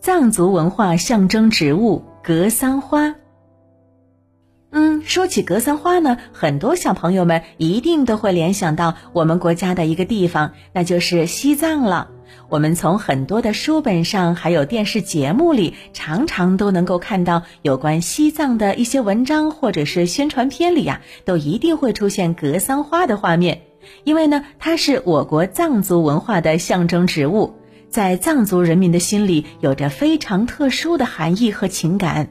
藏族文化象征植物格桑花。嗯，说起格桑花呢，很多小朋友们一定都会联想到我们国家的一个地方，那就是西藏了。我们从很多的书本上，还有电视节目里，常常都能够看到有关西藏的一些文章，或者是宣传片里呀，都一定会出现格桑花的画面。因为呢，它是我国藏族文化的象征植物，在藏族人民的心里有着非常特殊的含义和情感。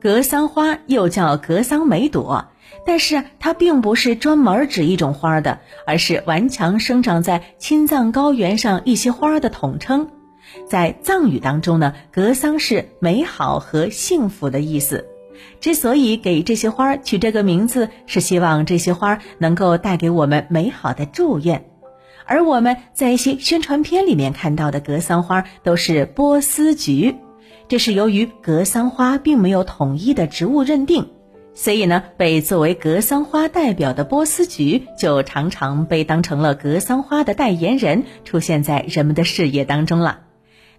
格桑花又叫格桑梅朵，但是它并不是专门指一种花的，而是顽强生长在青藏高原上一些花的统称。在藏语当中呢，格桑是美好和幸福的意思。之所以给这些花取这个名字，是希望这些花能够带给我们美好的祝愿。而我们在一些宣传片里面看到的格桑花都是波斯菊。这是由于格桑花并没有统一的植物认定，所以呢，被作为格桑花代表的波斯菊就常常被当成了格桑花的代言人，出现在人们的视野当中了。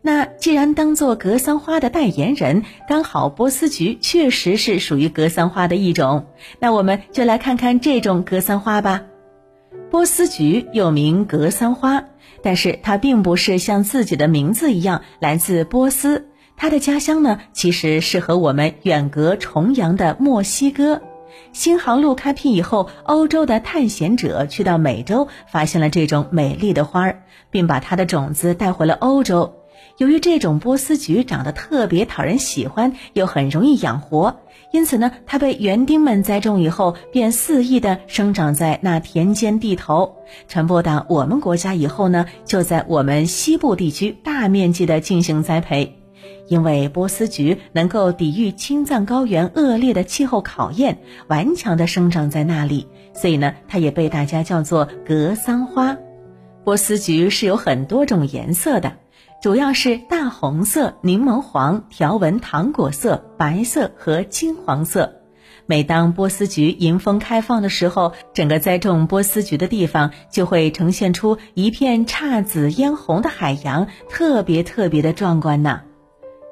那既然当做格桑花的代言人，刚好波斯菊确实是属于格桑花的一种，那我们就来看看这种格桑花吧。波斯菊又名格桑花，但是它并不是像自己的名字一样来自波斯。它的家乡呢，其实是和我们远隔重洋的墨西哥。新航路开辟以后，欧洲的探险者去到美洲，发现了这种美丽的花儿，并把它的种子带回了欧洲。由于这种波斯菊长得特别讨人喜欢，又很容易养活，因此呢，它被园丁们栽种以后，便肆意地生长在那田间地头。传播到我们国家以后呢，就在我们西部地区大面积地进行栽培。因为波斯菊能够抵御青藏高原恶劣的气候考验，顽强地生长在那里，所以呢，它也被大家叫做格桑花。波斯菊是有很多种颜色的，主要是大红色、柠檬黄、条纹糖果色、白色和金黄色。每当波斯菊迎风开放的时候，整个栽种波斯菊的地方就会呈现出一片姹紫嫣红的海洋，特别特别的壮观呢。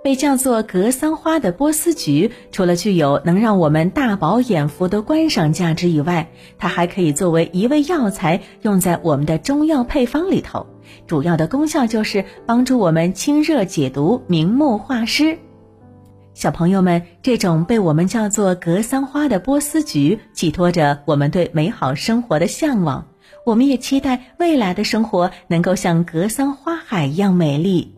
被叫做格桑花的波斯菊，除了具有能让我们大饱眼福的观赏价值以外，它还可以作为一味药材，用在我们的中药配方里头。主要的功效就是帮助我们清热解毒、明目化湿。小朋友们，这种被我们叫做格桑花的波斯菊，寄托着我们对美好生活的向往。我们也期待未来的生活能够像格桑花海一样美丽。